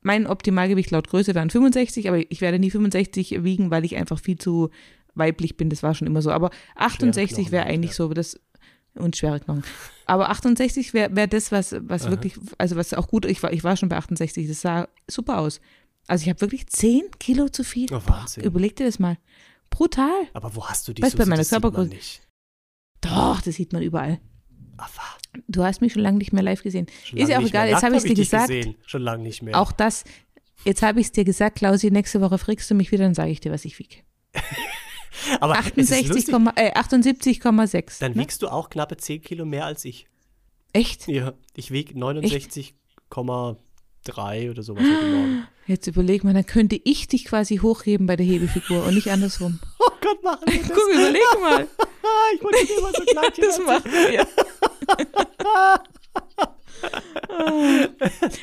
[SPEAKER 3] mein Optimalgewicht laut Größe wären 65, aber ich werde nie 65 wiegen, weil ich einfach viel zu weiblich bin, das war schon immer so. Aber 68
[SPEAKER 2] Knochen
[SPEAKER 3] wäre
[SPEAKER 2] halt,
[SPEAKER 3] eigentlich
[SPEAKER 2] ja.
[SPEAKER 3] so, das und schwere Knochen. Aber 68 wäre wär das, was, was wirklich, also was auch gut, ich war, ich war schon bei 68, das sah super aus. Also ich habe wirklich 10 Kilo zu viel.
[SPEAKER 2] Oh,
[SPEAKER 3] Boah, überleg dir das mal. Brutal.
[SPEAKER 2] Aber wo hast du die
[SPEAKER 3] Weißt du, bei meiner Körpergröße-
[SPEAKER 2] nicht.
[SPEAKER 3] Doch, das sieht man überall.
[SPEAKER 2] Aber
[SPEAKER 3] Du hast mich schon lange nicht mehr live gesehen.
[SPEAKER 2] schon
[SPEAKER 3] Ist ja auch egal, jetzt habe ich
[SPEAKER 2] hab
[SPEAKER 3] dir gesagt.
[SPEAKER 2] Gesehen. Schon lange nicht mehr.
[SPEAKER 3] Auch das, jetzt habe ich es dir gesagt, Klausi, nächste Woche fragst du mich wieder, dann sage ich dir, was ich wiege.
[SPEAKER 2] Aber es ist
[SPEAKER 3] 68,
[SPEAKER 2] lustig,
[SPEAKER 3] äh, 78,6.
[SPEAKER 2] dann
[SPEAKER 3] ne?
[SPEAKER 2] wiegst du auch knappe 10 Kilo mehr als ich.
[SPEAKER 3] Echt?
[SPEAKER 2] Ja, ich wiege 69,3 oder sowas.
[SPEAKER 3] Jetzt überleg mal, dann könnte ich dich quasi hochheben bei der Hebefigur und nicht andersrum.
[SPEAKER 2] Oh Gott, machen wir das.
[SPEAKER 3] Guck, überleg mal.
[SPEAKER 2] ich wollte dir immer so Kleidchen
[SPEAKER 3] Das
[SPEAKER 2] anziehen.
[SPEAKER 3] machen wir.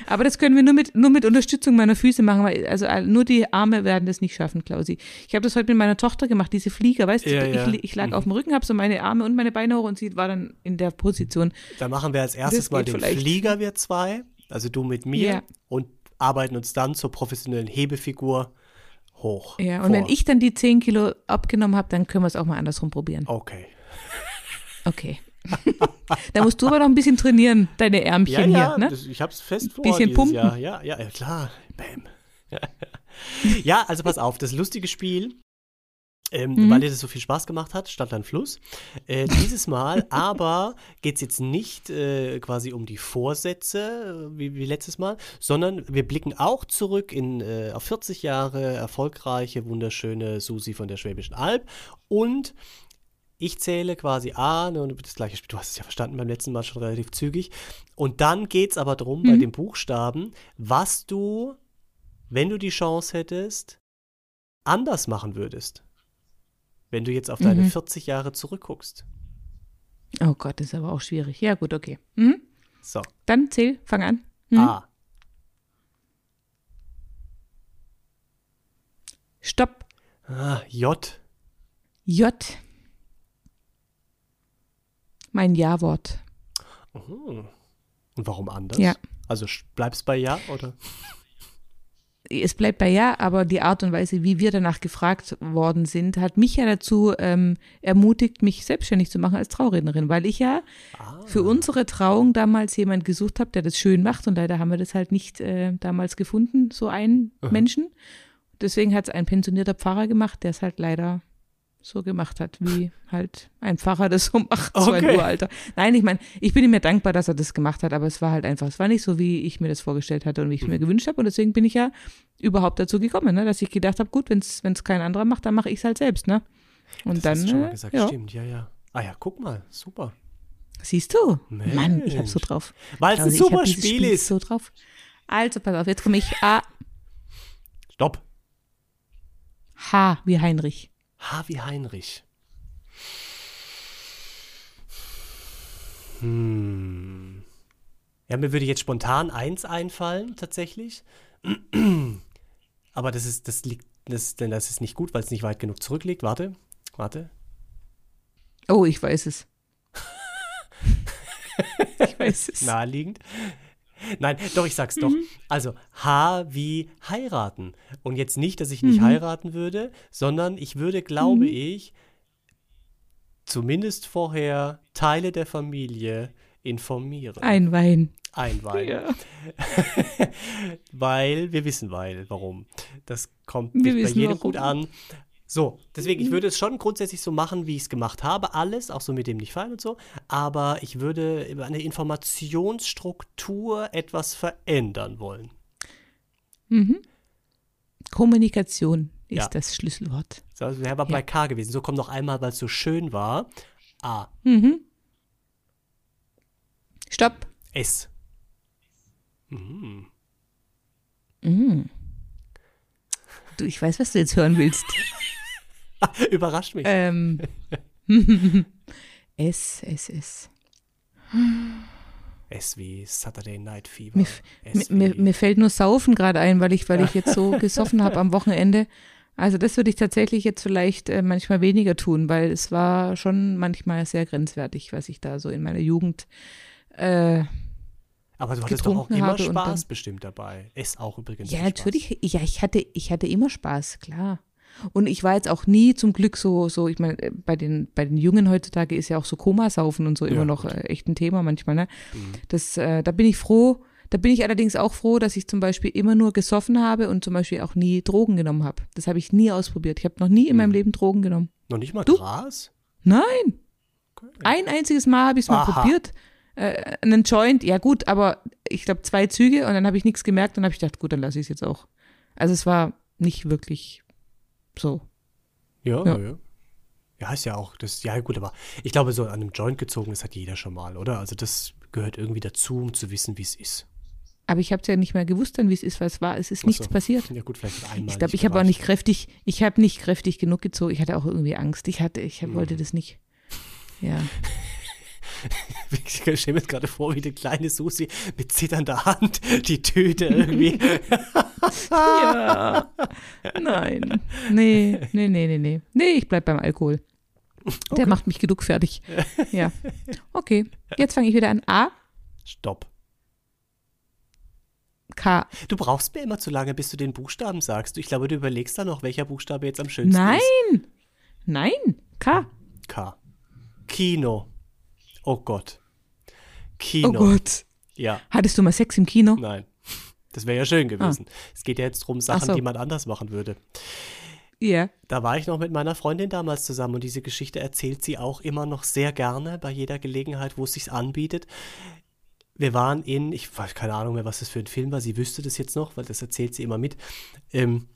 [SPEAKER 3] Aber das können wir nur mit, nur mit Unterstützung meiner Füße machen, weil also nur die Arme werden das nicht schaffen, Klausi. Ich habe das heute mit meiner Tochter gemacht, diese Flieger, weißt du,
[SPEAKER 2] Ja,
[SPEAKER 3] ich,
[SPEAKER 2] ja.
[SPEAKER 3] ich lag auf dem Rücken, habe so meine Arme und meine Beine hoch und sie war dann in der Position.
[SPEAKER 2] Da machen wir als erstes
[SPEAKER 3] Das
[SPEAKER 2] mal den
[SPEAKER 3] vielleicht.
[SPEAKER 2] Flieger, wir zwei, also du mit mir,
[SPEAKER 3] Ja.
[SPEAKER 2] und arbeiten uns dann zur professionellen Hebefigur hoch.
[SPEAKER 3] Ja, und
[SPEAKER 2] vor.
[SPEAKER 3] wenn ich dann die 10 Kilo abgenommen habe, dann können wir es auch mal andersrum probieren.
[SPEAKER 2] Okay.
[SPEAKER 3] Okay. Da musst du aber noch ein bisschen trainieren, deine
[SPEAKER 2] Ja,
[SPEAKER 3] Ärmchen
[SPEAKER 2] ja,
[SPEAKER 3] hier, ne?
[SPEAKER 2] das, ich hab's fest vor
[SPEAKER 3] Bisschen pumpen.
[SPEAKER 2] Jahr. Ja, ja, ja, klar. Bam. ja, also pass auf, das lustige Spiel, ähm,
[SPEAKER 3] Mhm.
[SPEAKER 2] weil dir das so viel Spaß gemacht hat, Stadt, Land, Fluss. Äh, dieses Mal aber geht es jetzt nicht äh, quasi um die Vorsätze, äh, wie, wie letztes Mal, sondern wir blicken auch zurück in, äh, auf 40 Jahre erfolgreiche, wunderschöne Susi von der Schwäbischen Alb und ich zähle quasi A, ne, und das gleiche Spiel, du hast es ja verstanden beim letzten Mal schon relativ zügig. Und dann geht es aber darum, bei den Buchstaben, was du, wenn du die Chance hättest, anders machen würdest. Wenn du jetzt auf deine
[SPEAKER 3] Mhm.
[SPEAKER 2] 40 Jahre zurückguckst.
[SPEAKER 3] Oh Gott, das ist aber auch schwierig. Ja, gut, okay. Mhm.
[SPEAKER 2] So,
[SPEAKER 3] Dann zähl, fang an. Mhm.
[SPEAKER 2] A.
[SPEAKER 3] Stopp.
[SPEAKER 2] Ah, J.
[SPEAKER 3] J. Mein Ja-Wort.
[SPEAKER 2] Mhm. Und warum anders?
[SPEAKER 3] Ja.
[SPEAKER 2] Also bleibst bei Ja oder?
[SPEAKER 3] Es bleibt bei Ja, aber die Art und Weise, wie wir danach gefragt worden sind, hat mich ja dazu ähm, ermutigt, mich selbstständig zu machen als Traurednerin, weil ich ja
[SPEAKER 2] Ah.
[SPEAKER 3] für unsere Trauung damals jemand gesucht habe, der das schön macht und leider haben wir das halt nicht äh, damals gefunden, so einen Menschen. Deswegen hat es ein pensionierter Pfarrer gemacht, der es halt leider so gemacht hat, wie halt ein Pfarrer das so macht, so ein
[SPEAKER 2] Okay.
[SPEAKER 3] Uralter. Nein, ich meine, ich bin ihm ja dankbar, dass er das gemacht hat, aber es war halt einfach, es war nicht so, wie ich mir das vorgestellt hatte und wie ich
[SPEAKER 2] Mhm.
[SPEAKER 3] mir gewünscht habe und deswegen bin ich ja überhaupt dazu gekommen, ne, dass ich gedacht habe, gut, wenn es kein anderer macht, dann mache ich es halt selbst, ne? Und
[SPEAKER 2] das
[SPEAKER 3] dann,
[SPEAKER 2] hast du schon mal
[SPEAKER 3] äh,
[SPEAKER 2] gesagt,
[SPEAKER 3] ja,
[SPEAKER 2] stimmt, ja, ja. Ah ja, guck mal, super.
[SPEAKER 3] siehst du? Mann, ich hab so
[SPEAKER 2] Mensch.
[SPEAKER 3] drauf.
[SPEAKER 2] Weil es ein
[SPEAKER 3] Also
[SPEAKER 2] super
[SPEAKER 3] dieses
[SPEAKER 2] Spiel ist.
[SPEAKER 3] so drauf. Also, pass auf, jetzt komme ich A,
[SPEAKER 2] Stopp.
[SPEAKER 3] H wie Heinrich.
[SPEAKER 2] H wie Heinrich. Hm. Ja, mir würde jetzt spontan eins einfallen, tatsächlich. Aber das ist, das liegt, das, denn das ist nicht gut, weil es nicht weit genug zurückliegt. Warte, warte.
[SPEAKER 3] Oh, ich weiß es. ich weiß es.
[SPEAKER 2] Naheliegend. Nein, doch, ich sag's doch. Also, H wie heiraten. Und jetzt nicht, dass ich nicht heiraten würde, sondern ich würde, glaube ich, zumindest vorher Teile der Familie informieren.
[SPEAKER 3] Ein Wein.
[SPEAKER 2] Einweihen.
[SPEAKER 3] Ja.
[SPEAKER 2] weil wir wissen, weil, warum. Das kommt
[SPEAKER 3] Wir
[SPEAKER 2] bei jedem
[SPEAKER 3] warum.
[SPEAKER 2] gut an. So, deswegen, ich würde es schon grundsätzlich so machen, wie ich es gemacht habe, alles, auch so mit dem nicht fallen und so, aber ich würde über eine Informationsstruktur etwas verändern wollen.
[SPEAKER 3] Mhm. Kommunikation ist
[SPEAKER 2] Ja.
[SPEAKER 3] das Schlüsselwort.
[SPEAKER 2] So, also wäre aber bei K gewesen. So komm noch einmal, weil es so schön war. A,
[SPEAKER 3] Mhm. Stopp.
[SPEAKER 2] S. Mhm.
[SPEAKER 3] Mhm. Du, ich weiß, was du jetzt hören willst.
[SPEAKER 2] Überrascht mich.
[SPEAKER 3] ähm. S, S, S.
[SPEAKER 2] S wie Saturday Night Fever.
[SPEAKER 3] Mir, mir, mir fällt nur Saufen gerade ein, weil ich, weil ich jetzt so gesoffen habe am Wochenende. Also das würde ich tatsächlich jetzt vielleicht äh, manchmal weniger tun, weil es war schon manchmal sehr grenzwertig, was ich da so in meiner Jugend äh,
[SPEAKER 2] aber du hattest doch auch immer Spaß
[SPEAKER 3] dann-
[SPEAKER 2] bestimmt dabei. S auch übrigens.
[SPEAKER 3] Ja, natürlich. Ja, ich hatte, ich hatte immer Spaß, klar. Und ich war jetzt auch nie zum Glück so, so, ich meine, äh, bei den, bei den Jungen heutzutage ist ja auch so Komasaufen und so
[SPEAKER 2] Ja,
[SPEAKER 3] immer noch
[SPEAKER 2] gut.
[SPEAKER 3] äh, echt ein Thema manchmal, ne?
[SPEAKER 2] Mhm.
[SPEAKER 3] Das, äh, da bin ich froh. Da bin ich allerdings auch froh, dass ich zum Beispiel immer nur gesoffen habe und zum Beispiel auch nie Drogen genommen habe. Das habe ich nie ausprobiert. Ich habe noch nie in meinem
[SPEAKER 2] Mhm.
[SPEAKER 3] Leben Drogen genommen.
[SPEAKER 2] Noch nicht mal
[SPEAKER 3] Du?
[SPEAKER 2] Gras?
[SPEAKER 3] Nein,
[SPEAKER 2] Okay.
[SPEAKER 3] ein einziges Mal habe ich es mal
[SPEAKER 2] Aha.
[SPEAKER 3] probiert. Äh, einen Joint, ja gut, aber ich glaube zwei Züge und dann habe ich nichts gemerkt und habe ich gedacht, gut, dann lasse ich es jetzt auch. Also es war nicht wirklich so.
[SPEAKER 2] Ja,
[SPEAKER 3] Ja.
[SPEAKER 2] ja. Ja, ist ja auch, das, ja gut, aber ich glaube, so an einem Joint gezogen, das hat jeder schon mal, oder? Also das gehört irgendwie dazu, um zu wissen, wie es ist.
[SPEAKER 3] Aber ich habe es ja nicht mehr gewusst, dann wie es ist, weil es war, es ist
[SPEAKER 2] Ach
[SPEAKER 3] nichts
[SPEAKER 2] so.
[SPEAKER 3] passiert.
[SPEAKER 2] Ja gut, vielleicht einmal.
[SPEAKER 3] Ich glaube, ich habe auch nicht kräftig, ich habe nicht kräftig genug gezogen. Ich hatte auch irgendwie Angst. Ich hatte, ich
[SPEAKER 2] Mhm.
[SPEAKER 3] wollte das nicht. Ja.
[SPEAKER 2] Ich stelle mir jetzt gerade vor, wie die kleine Susi mit zitternder Hand die Tüte irgendwie.
[SPEAKER 3] ja. Nein. Nee, nee, nee, nee, nee. Nee, ich bleib beim Alkohol. Der macht mich genug fertig. Ja. Okay, jetzt fange ich wieder an. A,
[SPEAKER 2] Stopp.
[SPEAKER 3] K.
[SPEAKER 2] Du brauchst mir immer zu lange, bis du den Buchstaben sagst. Ich glaube, du überlegst da noch, welcher Buchstabe jetzt am schönsten
[SPEAKER 3] Nein.
[SPEAKER 2] ist.
[SPEAKER 3] Nein. K.
[SPEAKER 2] K. Kino. Oh Gott. Kino.
[SPEAKER 3] Oh Gott.
[SPEAKER 2] Ja,
[SPEAKER 3] Hattest du mal Sex im Kino?
[SPEAKER 2] nein. Das wäre ja schön gewesen. Es geht ja jetzt darum, Sachen,
[SPEAKER 3] Ah. so.
[SPEAKER 2] die man anders machen würde.
[SPEAKER 3] Ja.
[SPEAKER 2] Da war ich noch mit meiner Freundin damals zusammen und diese Geschichte erzählt sie auch immer noch sehr gerne bei jeder Gelegenheit, wo es sich anbietet. Wir waren in, ich weiß keine Ahnung mehr, was das für ein Film war, sie wüsste das jetzt noch, weil das erzählt sie immer mit. Ähm,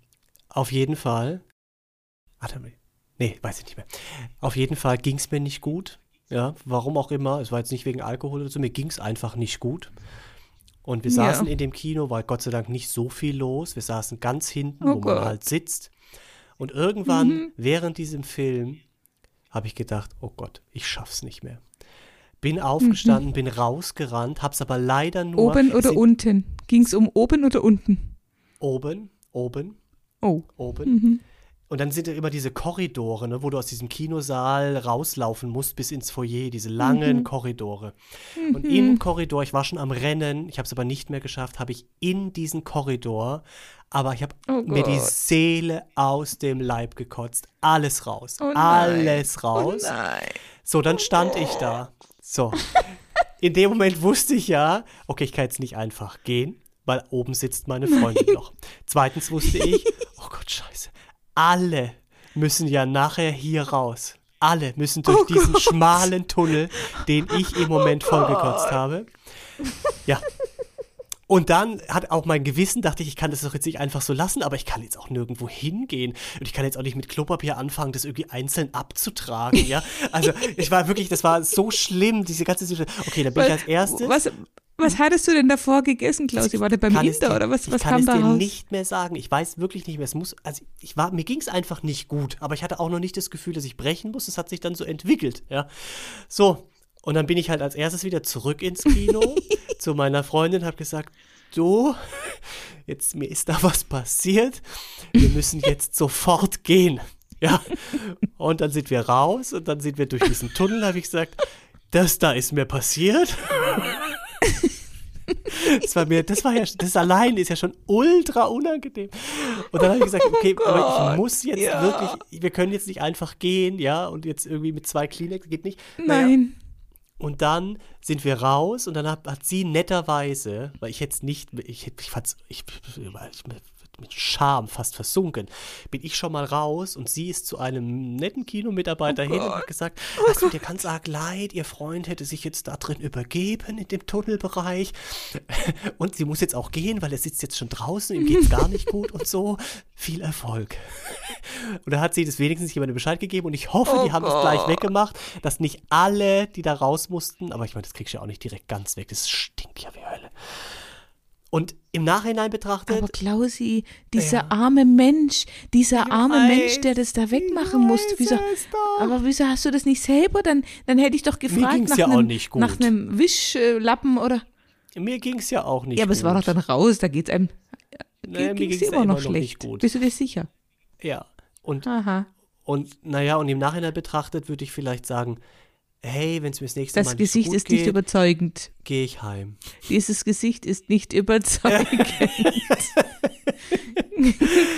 [SPEAKER 2] auf jeden Fall. Warte mal. Nee, weiß ich nicht mehr. Auf jeden Fall ging es mir nicht gut. Ja, warum auch immer. Es war jetzt nicht wegen Alkohol oder so, mir ging es einfach nicht gut. Und wir
[SPEAKER 3] Ja.
[SPEAKER 2] saßen in dem Kino, war Gott sei Dank nicht so viel los. Wir saßen ganz hinten,
[SPEAKER 3] Oh
[SPEAKER 2] wo
[SPEAKER 3] Gott.
[SPEAKER 2] man halt sitzt. Und irgendwann,
[SPEAKER 3] Mhm.
[SPEAKER 2] während diesem Film, habe ich gedacht, oh Gott, ich schaff's nicht mehr. Bin aufgestanden, bin rausgerannt, hab's aber leider nur
[SPEAKER 3] Mhm. Oben oder
[SPEAKER 2] sind-
[SPEAKER 3] unten? Ging es um oben oder unten?
[SPEAKER 2] oben, oben,
[SPEAKER 3] Oh.
[SPEAKER 2] oben.
[SPEAKER 3] Mhm.
[SPEAKER 2] Und dann sind ja immer diese Korridore, ne, wo du aus diesem Kinosaal rauslaufen musst bis ins Foyer, diese
[SPEAKER 3] Mhm.
[SPEAKER 2] langen Korridore. Und im Korridor, ich war schon am Rennen, ich habe es aber nicht mehr geschafft, habe ich in diesen Korridor, aber ich habe
[SPEAKER 3] Oh
[SPEAKER 2] mir die. Seele aus dem Leib gekotzt. Alles raus.
[SPEAKER 3] Oh nein.
[SPEAKER 2] alles
[SPEAKER 3] Oh
[SPEAKER 2] raus.
[SPEAKER 3] nein.
[SPEAKER 2] So, dann stand ich da. So. In dem Moment wusste ich ja, okay, ich kann jetzt nicht einfach gehen, weil oben sitzt meine Freundin noch. Zweitens wusste ich, oh Gott, scheiße. Alle müssen ja nachher hier raus. Alle müssen durch
[SPEAKER 3] Oh
[SPEAKER 2] diesen
[SPEAKER 3] Gott.
[SPEAKER 2] schmalen Tunnel, den ich im Moment vollgekotzt habe. Ja. Und dann hat auch mein Gewissen, dachte ich, ich kann das doch jetzt nicht einfach so lassen, aber ich kann jetzt auch nirgendwo hingehen. Und ich kann jetzt auch nicht mit Klopapier anfangen, das irgendwie einzeln abzutragen, ja. Also, ich war wirklich, das war so schlimm, diese ganze Situation. Okay, dann bin ich als erstes.
[SPEAKER 3] Was, was hattest du denn davor gegessen, Klausi? War der beim
[SPEAKER 2] kann es
[SPEAKER 3] Inder
[SPEAKER 2] dir-
[SPEAKER 3] oder was,
[SPEAKER 2] ich
[SPEAKER 3] was
[SPEAKER 2] kann
[SPEAKER 3] kam
[SPEAKER 2] es
[SPEAKER 3] da
[SPEAKER 2] dir nicht mehr sagen. Ich weiß wirklich nicht mehr. Es muss, also ich war, mir ging es einfach nicht gut, aber ich hatte auch noch nicht das Gefühl, dass ich brechen muss. Es hat sich dann so entwickelt, ja. So. Und dann bin ich halt als erstes wieder zurück ins Kino zu meiner Freundin, habe gesagt, du, jetzt mir ist da was passiert. Wir müssen jetzt sofort gehen. Ja. Und dann sind wir raus und dann sind wir durch diesen Tunnel, habe ich gesagt, das da ist mir passiert. Das war mir, das war ja, das allein ist ja schon ultra unangenehm. Und dann habe ich gesagt, okay, aber ich muss jetzt
[SPEAKER 3] Oh ja.
[SPEAKER 2] wirklich, wir können jetzt nicht einfach gehen, ja, und jetzt irgendwie mit zwei Kleenex geht nicht. Naja,
[SPEAKER 3] Nein.
[SPEAKER 2] Und dann sind wir raus und dann hat, hat sie netterweise, weil ich jetzt nicht, ich, ich fand's, ich, ich, mit Scham fast versunken, bin ich schon mal raus und sie ist zu einem netten Kinomitarbeiter hin und hat gesagt, es tut dir ganz arg leid, ihr Freund hätte sich jetzt da drin übergeben in dem Tunnelbereich und sie muss jetzt auch gehen, weil er sitzt jetzt schon draußen, ihm geht's gar nicht gut und so. Viel Erfolg. Und da hat sie das wenigstens jemandem Bescheid gegeben und ich hoffe,
[SPEAKER 3] Oh
[SPEAKER 2] die haben es gleich weggemacht, dass nicht alle, die da raus mussten, aber ich meine, das kriegst du ja auch nicht direkt ganz weg, das stinkt ja wie Hölle. Und im Nachhinein betrachtet,
[SPEAKER 3] Aber Klausi, dieser
[SPEAKER 2] Ja.
[SPEAKER 3] arme Mensch, dieser arme
[SPEAKER 2] weiß,
[SPEAKER 3] Mensch, der das da wegmachen musste,
[SPEAKER 2] weiß
[SPEAKER 3] wieso,
[SPEAKER 2] es
[SPEAKER 3] aber wieso hast du das nicht selber? Dann, dann hätte ich doch gefragt nach,
[SPEAKER 2] ja
[SPEAKER 3] einem,
[SPEAKER 2] nicht
[SPEAKER 3] nach einem Wischlappen oder.
[SPEAKER 2] mir ging es ja auch nicht
[SPEAKER 3] ja, aber
[SPEAKER 2] gut.
[SPEAKER 3] es war doch dann raus, da geht's einem.
[SPEAKER 2] Naja, mir
[SPEAKER 3] ging es
[SPEAKER 2] ja
[SPEAKER 3] immer noch
[SPEAKER 2] nicht
[SPEAKER 3] schlecht.
[SPEAKER 2] gut.
[SPEAKER 3] Bist du dir sicher?
[SPEAKER 2] Ja, und,
[SPEAKER 3] Aha.
[SPEAKER 2] und naja, und im Nachhinein betrachtet würde ich vielleicht sagen, hey, wenn es mir das nächste Mal
[SPEAKER 3] Das
[SPEAKER 2] nicht
[SPEAKER 3] Gesicht ist nicht
[SPEAKER 2] geht,
[SPEAKER 3] überzeugend.
[SPEAKER 2] Gehe ich heim.
[SPEAKER 3] Dieses Gesicht ist nicht überzeugend.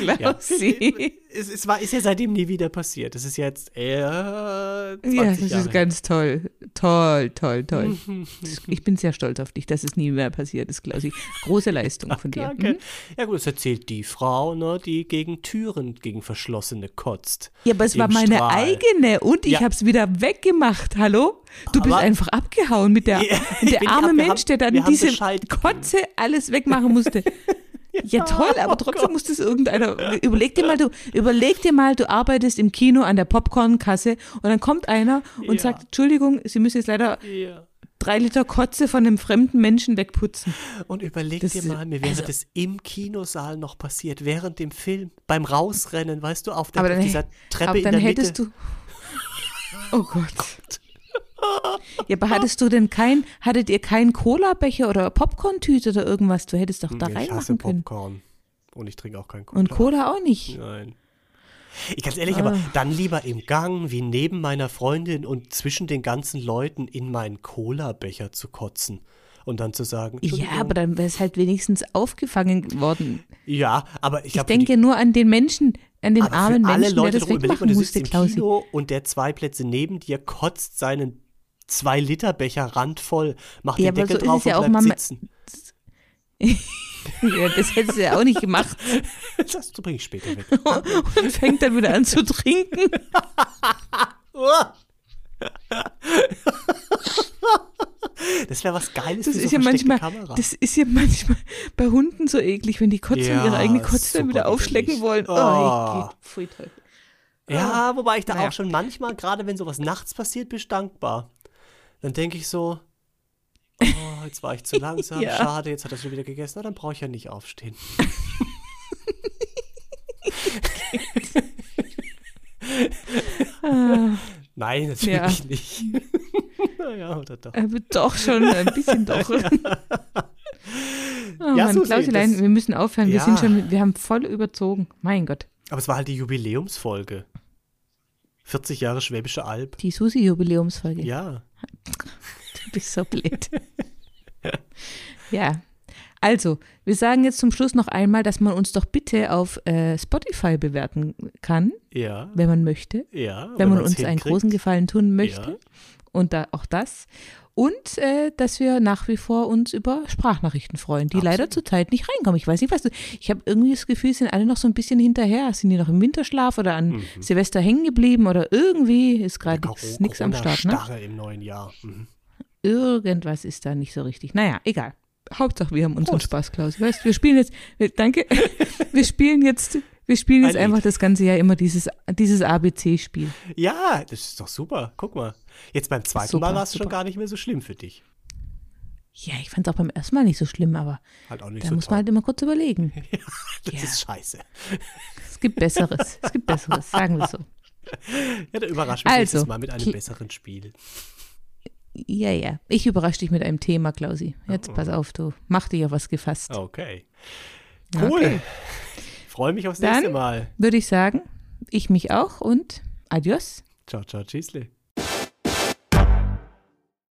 [SPEAKER 3] Klausi.
[SPEAKER 2] Es, es war, ist ja seitdem nie wieder passiert. Das ist jetzt eher 20
[SPEAKER 3] Ja, das
[SPEAKER 2] Jahre
[SPEAKER 3] ist ganz toll. Toll, toll, toll. Ich bin sehr stolz auf dich, dass es nie mehr passiert ist, Klausi. Große Leistung von dir.
[SPEAKER 2] Danke.
[SPEAKER 3] Mhm.
[SPEAKER 2] Ja gut, das erzählt die Frau, ne, die gegen Türen, gegen verschlossene kotzt.
[SPEAKER 3] Ja, aber es war meine
[SPEAKER 2] Strahl.
[SPEAKER 3] eigene und ich
[SPEAKER 2] Ja.
[SPEAKER 3] hab's wieder weggemacht. Hallo? Du bist
[SPEAKER 2] Aber-
[SPEAKER 3] einfach abgehauen mit der,
[SPEAKER 2] Ja,
[SPEAKER 3] mit der arme Mensch,
[SPEAKER 2] haben-
[SPEAKER 3] der dann diese
[SPEAKER 2] Bescheid.
[SPEAKER 3] Kotze alles wegmachen musste. Ja, toll, aber
[SPEAKER 2] oh
[SPEAKER 3] trotzdem
[SPEAKER 2] Gott.
[SPEAKER 3] muss das irgendeiner. Überleg dir mal, du, überleg dir mal, du arbeitest im Kino an der Popcornkasse und dann kommt einer und
[SPEAKER 2] Ja.
[SPEAKER 3] sagt, Entschuldigung, Sie müssen jetzt leider
[SPEAKER 2] Ja.
[SPEAKER 3] drei Liter Kotze von einem fremden Menschen wegputzen.
[SPEAKER 2] Und überleg
[SPEAKER 3] Das
[SPEAKER 2] dir mal, mir wäre
[SPEAKER 3] also-
[SPEAKER 2] das im Kinosaal noch passiert, während dem Film, beim Rausrennen, weißt du, auf, der,
[SPEAKER 3] Aber
[SPEAKER 2] auf
[SPEAKER 3] dann,
[SPEAKER 2] dieser Treppe
[SPEAKER 3] aber
[SPEAKER 2] in
[SPEAKER 3] dann
[SPEAKER 2] der
[SPEAKER 3] hättest
[SPEAKER 2] Mitte.
[SPEAKER 3] du. Oh Gott. Ja, aber hattest du denn kein, hattet ihr keinen Cola-Becher oder Popcorn-Tüte oder irgendwas? Du hättest doch da
[SPEAKER 2] ich hasse
[SPEAKER 3] reinmachen können.
[SPEAKER 2] Popcorn. Und ich trinke auch keinen Cola.
[SPEAKER 3] Und Cola auch nicht.
[SPEAKER 2] Nein. Ich ganz ehrlich,
[SPEAKER 3] Ah.
[SPEAKER 2] aber dann lieber im Gang, wie neben meiner Freundin und zwischen den ganzen Leuten in meinen Cola-Becher zu kotzen. Und dann zu sagen,
[SPEAKER 3] Ja, aber dann wäre es halt wenigstens aufgefangen worden.
[SPEAKER 2] Ja, aber ich,
[SPEAKER 3] Ich denke nur an den Menschen, an den armen
[SPEAKER 2] für alle
[SPEAKER 3] Menschen, der
[SPEAKER 2] Leute
[SPEAKER 3] das wegmachen musste, Klausi.
[SPEAKER 2] Kino und der zwei Plätze neben dir kotzt seinen 2-Liter-Becher randvoll, macht
[SPEAKER 3] Ja,
[SPEAKER 2] den Deckel
[SPEAKER 3] so
[SPEAKER 2] drauf
[SPEAKER 3] ja
[SPEAKER 2] und
[SPEAKER 3] auch
[SPEAKER 2] bleibt
[SPEAKER 3] Mama-
[SPEAKER 2] sitzen.
[SPEAKER 3] Ja, das hättest du ja auch nicht gemacht.
[SPEAKER 2] Das bringe ich später weg.
[SPEAKER 3] Und fängt dann wieder an zu trinken.
[SPEAKER 2] Das wäre was Geiles
[SPEAKER 3] Das ist
[SPEAKER 2] so
[SPEAKER 3] ja manchmal,
[SPEAKER 2] Kamera.
[SPEAKER 3] das ist ja manchmal bei Hunden so eklig, wenn die kotzen
[SPEAKER 2] Ja,
[SPEAKER 3] ihre eigene Kotze dann wieder aufschlecken wollen. Oh,
[SPEAKER 2] Oh.
[SPEAKER 3] pfui.
[SPEAKER 2] Ja, wobei ich da
[SPEAKER 3] Naja.
[SPEAKER 2] auch schon manchmal, gerade wenn sowas nachts passiert, bin ich dankbar. Dann denke ich so, oh, jetzt war ich zu langsam,
[SPEAKER 3] Ja.
[SPEAKER 2] schade, jetzt hat er schon wieder gegessen, na, dann brauche ich ja nicht aufstehen. Nein, natürlich
[SPEAKER 3] Ja.
[SPEAKER 2] nicht. naja, oder doch.
[SPEAKER 3] aber doch schon, ein bisschen doch. Oh
[SPEAKER 2] Ja,
[SPEAKER 3] Mann,
[SPEAKER 2] Susi,
[SPEAKER 3] Klausilein,
[SPEAKER 2] das-
[SPEAKER 3] wir müssen aufhören. Wir
[SPEAKER 2] Ja.
[SPEAKER 3] sind schon, wir haben voll überzogen. Mein Gott.
[SPEAKER 2] Aber es war halt die Jubiläumsfolge. 40 Jahre Schwäbische Alb.
[SPEAKER 3] Die Susi-Jubiläumsfolge.
[SPEAKER 2] Ja.
[SPEAKER 3] Du bist so blöd. ja. Also, wir sagen jetzt zum Schluss noch einmal, dass man uns doch bitte auf äh, Spotify bewerten kann,
[SPEAKER 2] Ja.
[SPEAKER 3] wenn man möchte.
[SPEAKER 2] Ja.
[SPEAKER 3] wenn man
[SPEAKER 2] man's
[SPEAKER 3] uns einen
[SPEAKER 2] hinkriegt.
[SPEAKER 3] großen Gefallen tun möchte.
[SPEAKER 2] Ja.
[SPEAKER 3] Und da, auch das. Und äh, dass wir nach wie vor uns über Sprachnachrichten freuen, die leider
[SPEAKER 2] Absolut.
[SPEAKER 3] zurzeit nicht reinkommen. Ich weiß nicht, was du. Ich habe irgendwie das Gefühl, sind alle noch so ein bisschen hinterher. Sind die noch im Winterschlaf oder an Silvester hängen geblieben oder irgendwie ist gerade nichts am Start. Ne?
[SPEAKER 2] Im neuen Jahr. Mhm.
[SPEAKER 3] Irgendwas ist da nicht so richtig. Naja, egal. Hauptsache, wir haben unseren
[SPEAKER 2] Prost.
[SPEAKER 3] Spaß, Klaus. Weißt, wir spielen jetzt, wir, danke, wir spielen jetzt, wir spielen jetzt
[SPEAKER 2] Ein Lied.
[SPEAKER 3] einfach das ganze Jahr immer dieses, dieses ABC-Spiel.
[SPEAKER 2] Ja, das ist doch super. Guck mal. Jetzt beim zweiten
[SPEAKER 3] Super,
[SPEAKER 2] Mal war es schon gar nicht mehr so schlimm für dich.
[SPEAKER 3] Ja, ich fand es auch beim ersten Mal nicht so schlimm, aber
[SPEAKER 2] Halt auch nicht
[SPEAKER 3] da
[SPEAKER 2] so
[SPEAKER 3] muss
[SPEAKER 2] toll.
[SPEAKER 3] man halt immer kurz überlegen.
[SPEAKER 2] das
[SPEAKER 3] ja.
[SPEAKER 2] ist scheiße.
[SPEAKER 3] Es gibt Besseres. Es gibt Besseres, sagen wir so.
[SPEAKER 2] Ja, dann überrasch mich
[SPEAKER 3] Also,
[SPEAKER 2] nächstes Mal mit einem besseren Spiel.
[SPEAKER 3] Ja, ja. Ich überrasche dich mit einem Thema, Klausi. Jetzt pass auf, du. Mach dich auf was gefasst.
[SPEAKER 2] Okay. Cool.
[SPEAKER 3] Okay.
[SPEAKER 2] Freue mich aufs
[SPEAKER 3] Dann-
[SPEAKER 2] nächste Mal.
[SPEAKER 3] Würde ich sagen, ich mich auch und adios.
[SPEAKER 2] Ciao, ciao, tschüssle.